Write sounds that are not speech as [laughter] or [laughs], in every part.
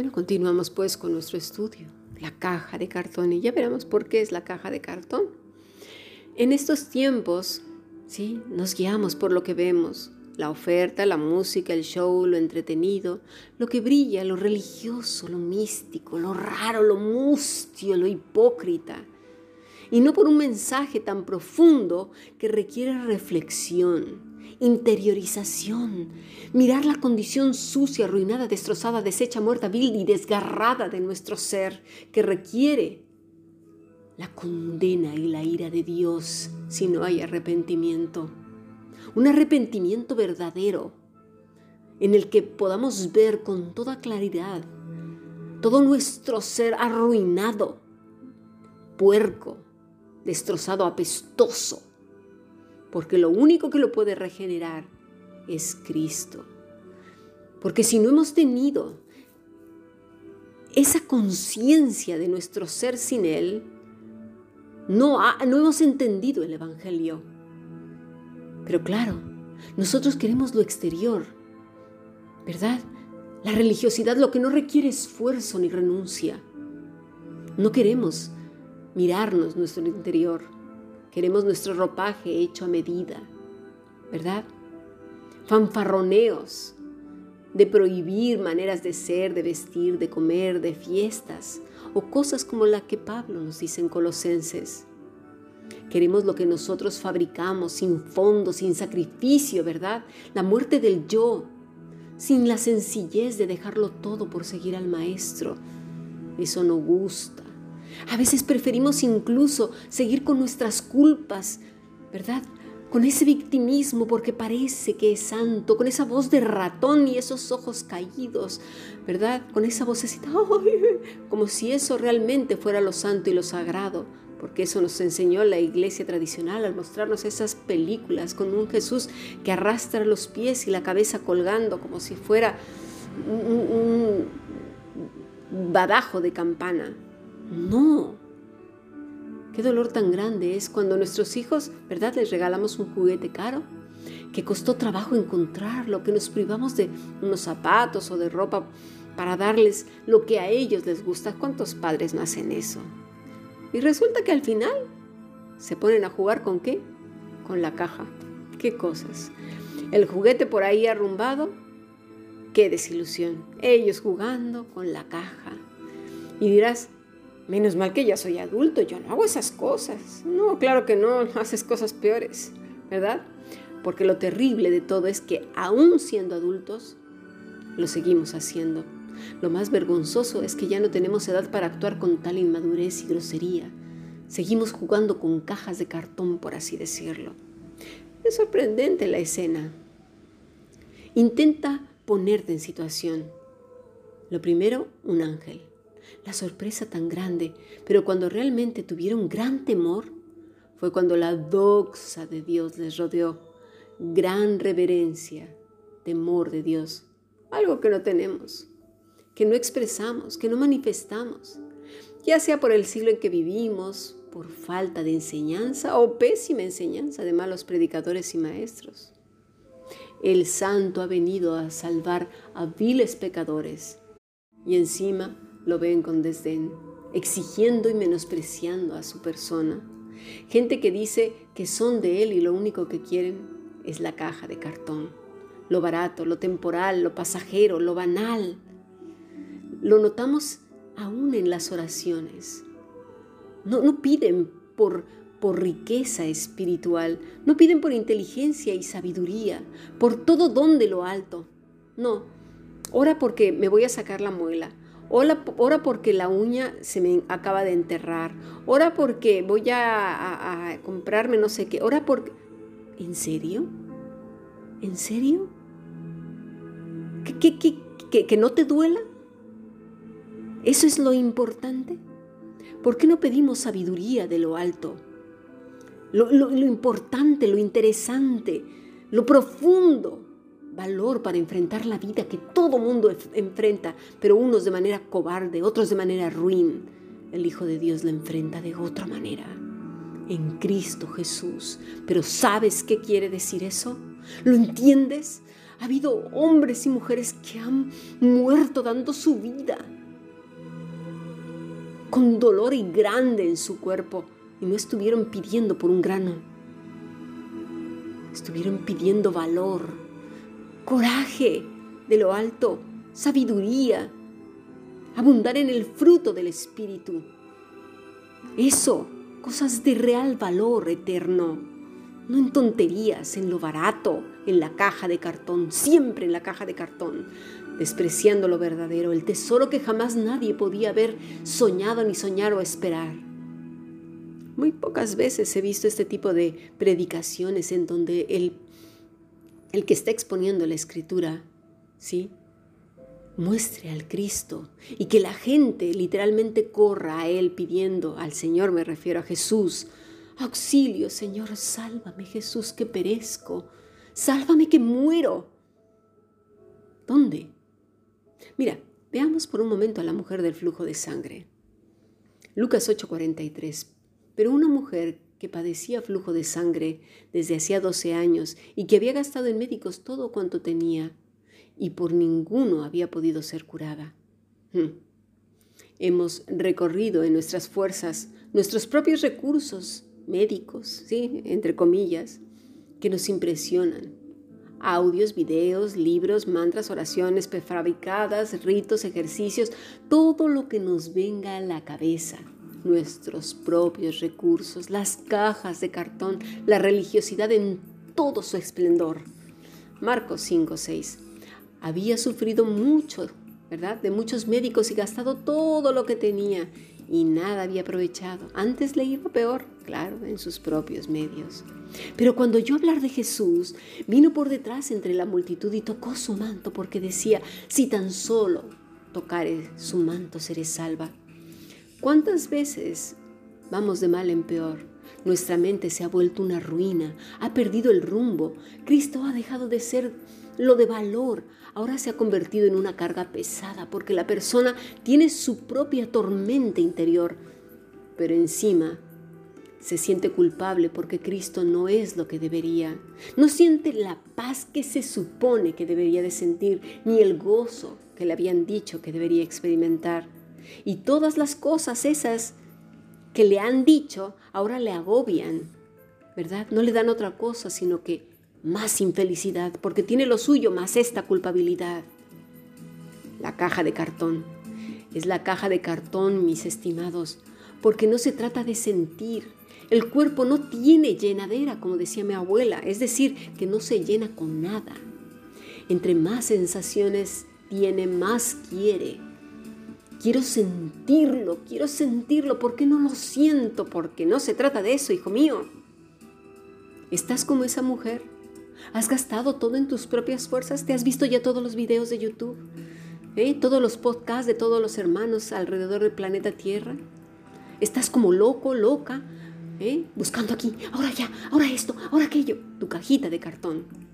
Bueno, continuamos pues con nuestro estudio, la caja de cartón, y ya veremos por qué es la caja de cartón. En estos tiempos, ¿sí? Nos guiamos por lo que vemos, la oferta, la música, el show, lo entretenido, lo que brilla, lo religioso, lo místico, lo raro, lo mustio, lo hipócrita. Y no por un mensaje tan profundo que requiere reflexión, interiorización, mirar la condición sucia, arruinada, destrozada, deshecha, muerta, vil y desgarrada de nuestro ser, que requiere la condena y la ira de Dios si no hay arrepentimiento. Un arrepentimiento verdadero en el que podamos ver con toda claridad todo nuestro ser arruinado, puerco, destrozado, apestoso, porque lo único que lo puede regenerar es Cristo. Porque si no hemos tenido esa conciencia de nuestro ser sin Él, no, hemos entendido el Evangelio. Pero claro, nosotros queremos lo exterior, ¿verdad? La religiosidad lo que no requiere esfuerzo ni renuncia. No queremos mirarnos nuestro interior. Queremos nuestro ropaje hecho a medida, ¿verdad? Fanfarroneos de prohibir maneras de ser, de vestir, de comer, de fiestas o cosas como la que Pablo nos dice en Colosenses. Queremos lo que nosotros fabricamos, sin fondo, sin sacrificio, ¿verdad? La muerte del yo, sin la sencillez de dejarlo todo por seguir al Maestro. Eso no gusta. A veces preferimos incluso seguir con nuestras culpas, ¿verdad? Con ese victimismo porque parece que es santo, con esa voz de ratón y esos ojos caídos, ¿verdad? Con esa vocecita, [laughs] como si eso realmente fuera lo santo y lo sagrado porque eso nos enseñó la iglesia tradicional al mostrarnos esas películas con un Jesús que arrastra los pies y la cabeza colgando como si fuera un, badajo de campana. No. Qué dolor tan grande es cuando nuestros hijos, ¿verdad? Les regalamos un juguete caro, que costó trabajo encontrarlo, que nos privamos de unos zapatos o de ropa para darles lo que a ellos les gusta. ¿Cuántos padres no hacen eso? Y resulta que al final se ponen a jugar con qué? Con la caja. ¿Qué cosas? El juguete por ahí arrumbado. Qué desilusión. Ellos jugando con la caja. Y dirás, menos mal que ya soy adulto, yo no hago esas cosas. No, claro que no, haces cosas peores, ¿verdad? Porque lo terrible de todo es que aún siendo adultos, lo seguimos haciendo. Lo más vergonzoso es que ya no tenemos edad para actuar con tal inmadurez y grosería. Seguimos jugando con cajas de cartón, por así decirlo. Es sorprendente la escena. Intenta ponerte en situación. Lo primero, un ángel. La sorpresa tan grande, pero cuando realmente tuvieron gran temor, fue cuando la doxa de Dios les rodeó. Gran reverencia, temor de Dios, algo que no tenemos que no expresamos, que no manifestamos, ya sea por el siglo en que vivimos, por falta de enseñanza o pésima enseñanza de malos predicadores y maestros. El santo ha venido a salvar a viles pecadores y encima lo ven con desdén, exigiendo y menospreciando a su persona. Gente que dice que son de él y lo único que quieren es la caja de cartón, lo barato, lo temporal, lo pasajero, lo banal, lo notamos aún en las oraciones. No, no piden por, por riqueza espiritual, no piden por inteligencia y sabiduría, por todo don de lo alto. No, ora porque me voy a sacar la muela, ora, porque la uña se me acaba de enterrar, ora porque voy a, comprarme no sé qué, ora porque... ¿En serio? ¿En serio? ¿Que, que, que no te duela? ¿Eso es lo importante? ¿Por qué no pedimos sabiduría de lo alto? Lo, importante, lo interesante, lo profundo, valor para enfrentar la vida que todo mundo enfrenta, pero unos de manera cobarde, otros de manera ruin. El Hijo de Dios la enfrenta de otra manera, en Cristo Jesús. Pero ¿sabes qué quiere decir eso? ¿Lo entiendes? Ha habido hombres y mujeres que han muerto dando su vida con dolor y grande en su cuerpo y no estuvieron pidiendo por un grano. Estuvieron pidiendo valor, coraje de lo alto, sabiduría, abundar en el fruto del Espíritu. Eso, cosas de real valor eterno, no en tonterías, en lo barato, en la caja de cartón, siempre en la caja de cartón, despreciando lo verdadero, el tesoro que jamás nadie podía haber soñado ni soñar o esperar. Muy pocas veces he visto este tipo de predicaciones en donde el, el que está exponiendo la escritura, ¿sí? muestre al Cristo y que la gente literalmente corra a Él pidiendo, al Señor me refiero a Jesús, auxilio Señor, sálvame Jesús que perezco, sálvame que muero. ¿Dónde? Mira, veamos por un momento a la mujer del flujo de sangre. Lucas 8:43. Pero una mujer que padecía flujo de sangre desde hacía 12 años y que había gastado en médicos todo cuanto tenía, y por ninguno había podido ser curada. Hmm. Hemos recorrido en nuestras fuerzas nuestros propios recursos médicos, ¿sí? entre comillas, que nos impresionan. Audios, videos, libros, mantras, oraciones prefabricadas, ritos, ejercicios, todo lo que nos venga a la cabeza nuestros propios recursos, las cajas de cartón, la religiosidad en todo su esplendor. Marcos 5, 6 había sufrido mucho, ¿verdad? De muchos médicos y gastado todo lo que tenía y nada había aprovechado. Antes le iba peor, claro, en sus propios medios. Pero cuando oyó hablar de Jesús, vino por detrás entre la multitud y tocó su manto porque decía, si tan solo tocare su manto seré salva. ¿Cuántas veces vamos de mal en peor? Nuestra mente se ha vuelto una ruina, ha perdido el rumbo. Cristo ha dejado de ser lo de valor, ahora se ha convertido en una carga pesada porque la persona tiene su propia tormenta interior, pero encima se siente culpable porque Cristo no es lo que debería. No siente la paz que se supone que debería de sentir, ni el gozo que le habían dicho que debería experimentar. Y todas las cosas esas que le han dicho ahora le agobian, ¿verdad? No le dan otra cosa, sino que más infelicidad, porque tiene lo suyo más esta culpabilidad. La caja de cartón. Es la caja de cartón, mis estimados, porque no se trata de sentir. El cuerpo no tiene llenadera, como decía mi abuela, es decir, que no se llena con nada. Entre más sensaciones tiene, más quiere. Quiero sentirlo, quiero sentirlo, ¿por qué no lo siento? Porque no se trata de eso, hijo mío. ¿Estás como esa mujer? ¿Has gastado todo en tus propias fuerzas? ¿Te has visto ya todos los videos de YouTube? ¿Eh? ¿Todos los podcasts de todos los hermanos alrededor del planeta Tierra? ¿Estás como loco, loca? ¿Eh? Buscando aquí, ahora ya, ahora esto, ahora aquello. Tu cajita de cartón.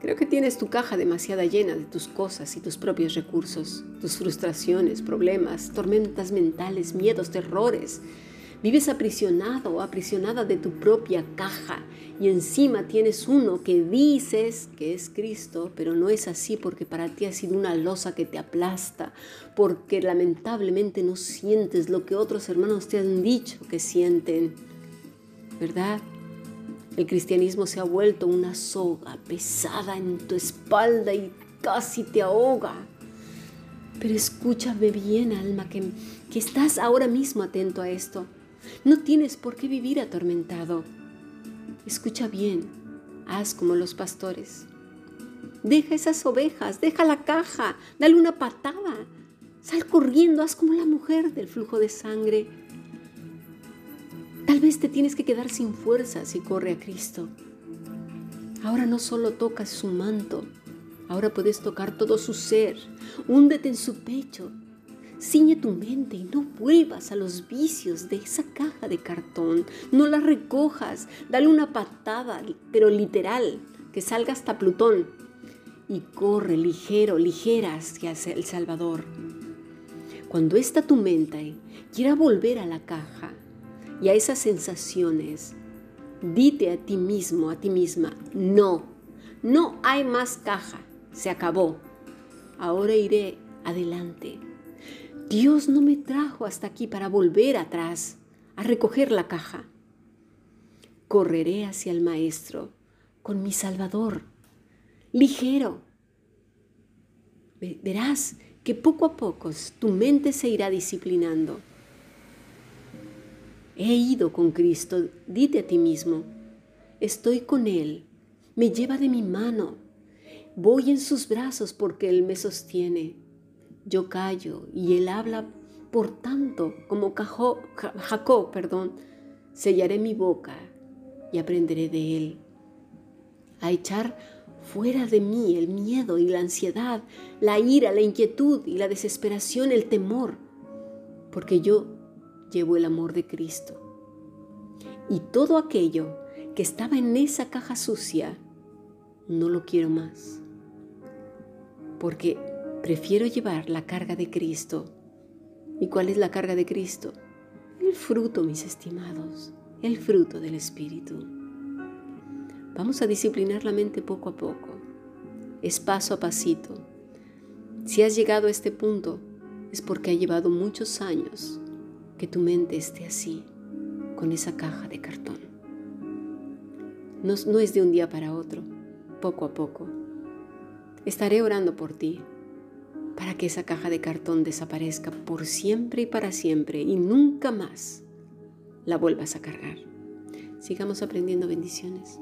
Creo que tienes tu caja demasiada llena de tus cosas y tus propios recursos, tus frustraciones, problemas, tormentas mentales, miedos, terrores, Vives aprisionado o aprisionada de tu propia caja y encima tienes uno que dices que es Cristo, pero no es así porque para ti ha sido una losa que te aplasta, porque lamentablemente no sientes lo que otros hermanos te han dicho que sienten, ¿verdad? El cristianismo se ha vuelto una soga pesada en tu espalda y casi te ahoga. Pero escúchame bien, alma, que, que estás ahora mismo atento a esto. No tienes por qué vivir atormentado. Escucha bien, haz como los pastores. Deja esas ovejas, deja la caja, dale una patada. Sal corriendo, haz como la mujer del flujo de sangre. Tal vez te tienes que quedar sin fuerza si corre a Cristo. Ahora no solo tocas su manto, ahora puedes tocar todo su ser. Húndete en su pecho, Ciñe tu mente y no vuelvas a los vicios de esa caja de cartón. No la recojas. Dale una patada, pero literal, que salga hasta Plutón. Y corre ligero, ligera hacia el Salvador. Cuando esta tu mente quiera volver a la caja y a esas sensaciones, dite a ti mismo, a ti misma, no, No hay más caja. Se acabó. Ahora iré adelante. Dios no me trajo hasta aquí para volver atrás, a recoger la caja. Correré hacia el Maestro con mi Salvador, ligero. Verás que poco a poco tu mente se irá disciplinando. He ido con Cristo, dite a ti mismo, estoy con Él, me lleva de mi mano, voy en sus brazos porque Él me sostiene. Yo callo y Él habla, por tanto, como Jacob, perdón, sellaré mi boca y aprenderé de Él. A echar fuera de mí el miedo y la ansiedad, la ira, la inquietud y la desesperación, el temor, porque yo llevo el amor de Cristo. Y todo aquello que estaba en esa caja sucia, no lo quiero más, porque prefiero llevar la carga de Cristo. ¿Y cuál es la carga de Cristo? El fruto, mis estimados, el fruto del Espíritu. Vamos a disciplinar la mente poco a poco. Es paso a pasito. Si has llegado a este punto, es porque ha llevado muchos años que tu mente esté así, con esa caja de cartón. No, no es de un día para otro, poco a poco. Estaré orando por ti para que esa caja de cartón desaparezca por siempre y para siempre y nunca más la vuelvas a cargar. Sigamos aprendiendo bendiciones.